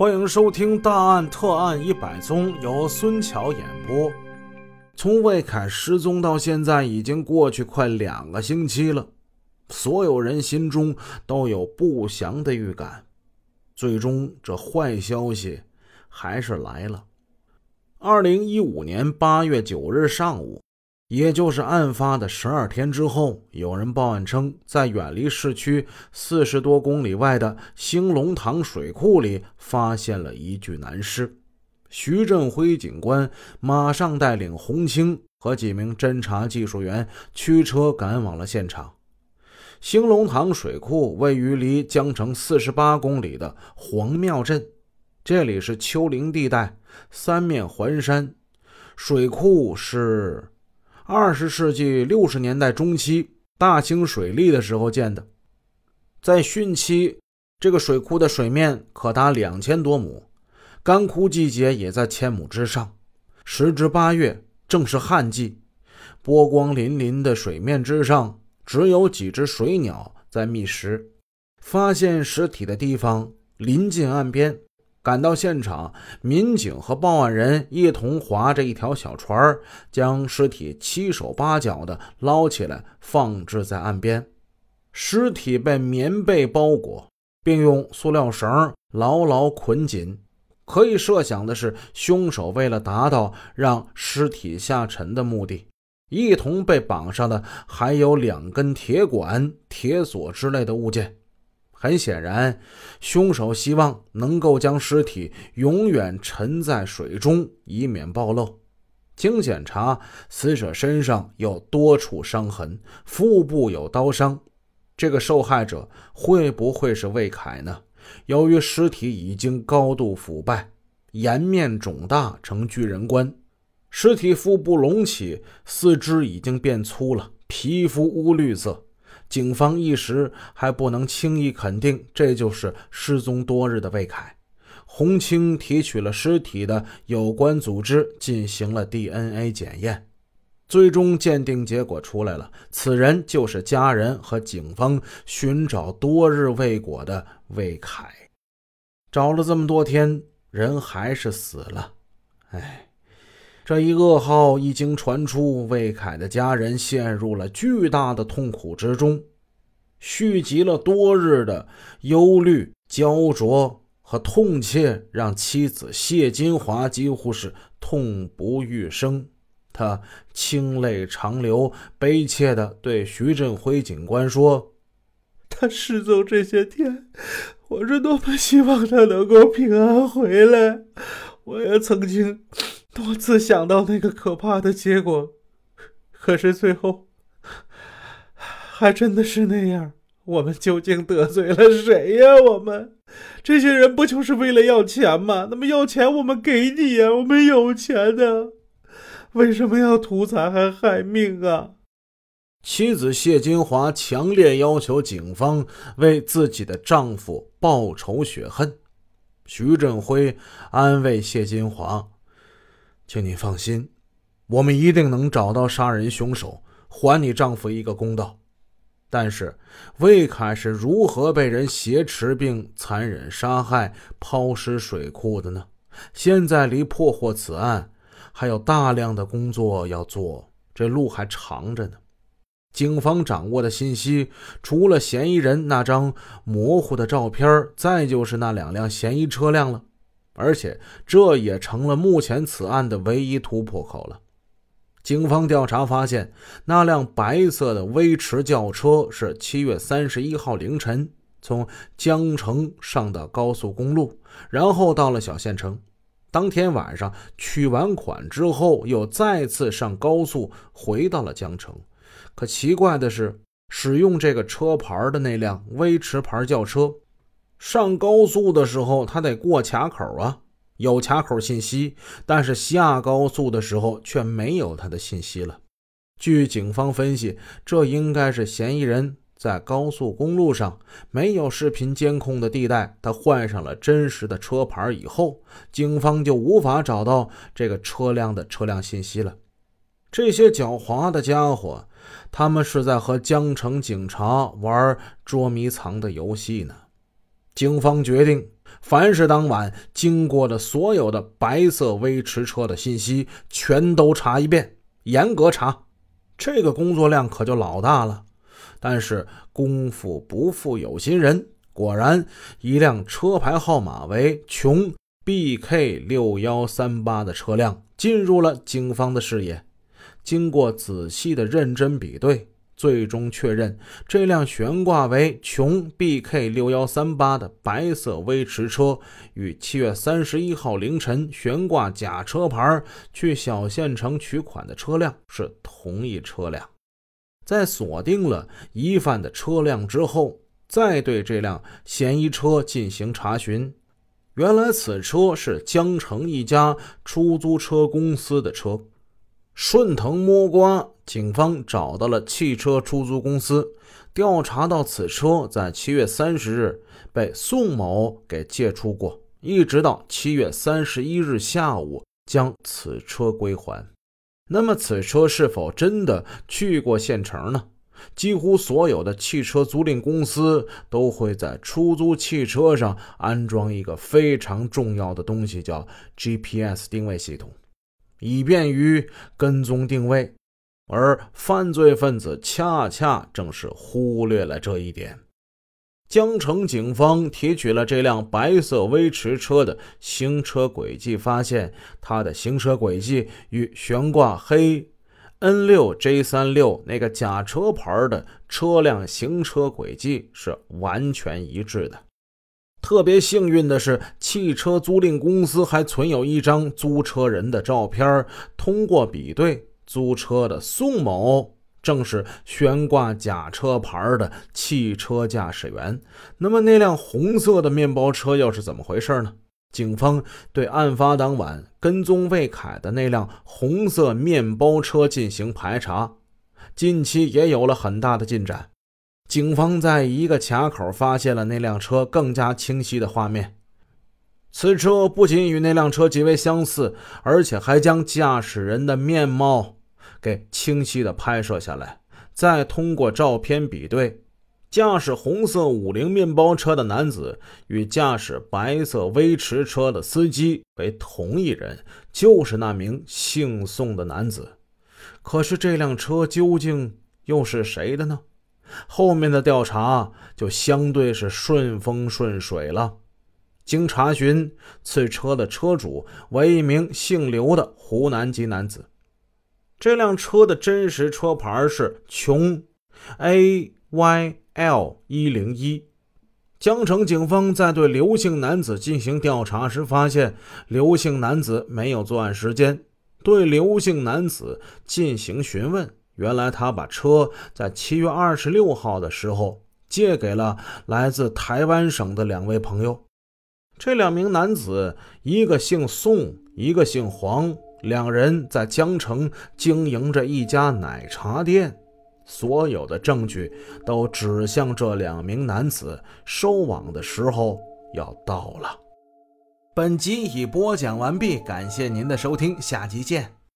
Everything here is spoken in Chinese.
欢迎收听《大案特案一百宗》，由孙桥演播。从魏凯失踪到现在，已经过去快两个星期了，所有人心中都有不祥的预感。最终，这坏消息还是来了。二零一五年八月九日上午。也就是案发的十二天之后，有人报案称，在远离市区四十多公里外的兴隆塘水库里发现了一具男尸。徐振辉警官马上带领洪清和几名侦查技术员驱车赶往了现场。兴隆塘水库位于离江城四十八公里的黄庙镇，这里是丘陵地带，三面环山，水库是。二十世纪六十年代中期，大兴水利的时候建的。在汛期，这个水库的水面可达两千多亩，干枯季节也在千亩之上。时值八月，正是旱季，波光粼粼的水面之上，只有几只水鸟在觅食。发现尸体的地方临近岸边。赶到现场，民警和报案人一同划着一条小船，将尸体七手八脚的捞起来，放置在岸边。尸体被棉被包裹，并用塑料绳牢牢捆紧。可以设想的是，凶手为了达到让尸体下沉的目的，一同被绑上的还有两根铁管、铁锁之类的物件。很显然，凶手希望能够将尸体永远沉在水中，以免暴露。经检查，死者身上有多处伤痕，腹部有刀伤。这个受害者会不会是魏凯呢？由于尸体已经高度腐败，颜面肿大成巨人观，尸体腹部隆起，四肢已经变粗了，皮肤乌绿色。警方一时还不能轻易肯定这就是失踪多日的魏凯。洪清提取了尸体的有关组织进行了 DNA 检验，最终鉴定结果出来了，此人就是家人和警方寻找多日未果的魏凯。找了这么多天，人还是死了，哎。这一噩耗一经传出，魏凯的家人陷入了巨大的痛苦之中，蓄积了多日的忧虑、焦灼和痛切，让妻子谢金华几乎是痛不欲生。他清泪长流，悲切地对徐振辉警官说：“他失踪这些天，我是多么希望他能够平安回来。我也曾经……”多次想到那个可怕的结果，可是最后还真的是那样。我们究竟得罪了谁呀？我们这些人不就是为了要钱吗？那么要钱我们给你呀，我们有钱的，为什么要图财还害命啊？妻子谢金华强烈要求警方为自己的丈夫报仇雪恨。徐振辉安慰谢金华。请你放心，我们一定能找到杀人凶手，还你丈夫一个公道。但是，魏凯是如何被人挟持并残忍杀害、抛尸水库的呢？现在离破获此案还有大量的工作要做，这路还长着呢。警方掌握的信息，除了嫌疑人那张模糊的照片，再就是那两辆嫌疑车辆了。而且这也成了目前此案的唯一突破口了。警方调查发现，那辆白色的威驰轿车是七月三十一号凌晨从江城上的高速公路，然后到了小县城。当天晚上取完款之后，又再次上高速回到了江城。可奇怪的是，使用这个车牌的那辆威驰牌轿车。上高速的时候，他得过卡口啊，有卡口信息，但是下高速的时候却没有他的信息了。据警方分析，这应该是嫌疑人在高速公路上没有视频监控的地带，他换上了真实的车牌以后，警方就无法找到这个车辆的车辆信息了。这些狡猾的家伙，他们是在和江城警察玩捉迷藏的游戏呢。警方决定凡是当晚经过的所有的白色威驰车的信息，全都查一遍，严格查。这个工作量可就老大了。但是功夫不负有心人，果然一辆车牌号码为琼 BK 六幺三八的车辆进入了警方的视野。经过仔细的认真比对。最终确认，这辆悬挂为琼 BK 六幺三八的白色威驰车，与七月三十一号凌晨悬挂假车牌去小县城取款的车辆是同一车辆。在锁定了疑犯的车辆之后，再对这辆嫌疑车进行查询，原来此车是江城一家出租车公司的车。顺藤摸瓜，警方找到了汽车出租公司，调查到此车在七月三十日被宋某给借出过，一直到七月三十一日下午将此车归还。那么，此车是否真的去过县城呢？几乎所有的汽车租赁公司都会在出租汽车上安装一个非常重要的东西，叫 GPS 定位系统。以便于跟踪定位，而犯罪分子恰恰正是忽略了这一点。江城警方提取了这辆白色威驰车的行车轨迹，发现它的行车轨迹与悬挂黑 N6J36 那个假车牌的车辆行车轨迹是完全一致的。特别幸运的是，汽车租赁公司还存有一张租车人的照片。通过比对，租车的宋某正是悬挂假车牌的汽车驾驶员。那么，那辆红色的面包车又是怎么回事呢？警方对案发当晚跟踪魏凯的那辆红色面包车进行排查，近期也有了很大的进展。警方在一个卡口发现了那辆车更加清晰的画面。此车不仅与那辆车极为相似，而且还将驾驶人的面貌给清晰的拍摄下来。再通过照片比对，驾驶红色五菱面包车的男子与驾驶白色威驰车的司机为同一人，就是那名姓宋的男子。可是这辆车究竟又是谁的呢？后面的调查就相对是顺风顺水了。经查询，此车的车主为一名姓刘的湖南籍男子。这辆车的真实车牌是琼 A Y L 一零一。江城警方在对刘姓男子进行调查时，发现刘姓男子没有作案时间。对刘姓男子进行询问。原来他把车在七月二十六号的时候借给了来自台湾省的两位朋友。这两名男子，一个姓宋，一个姓黄，两人在江城经营着一家奶茶店。所有的证据都指向这两名男子收网的时候要到了。本集已播讲完毕，感谢您的收听，下集见。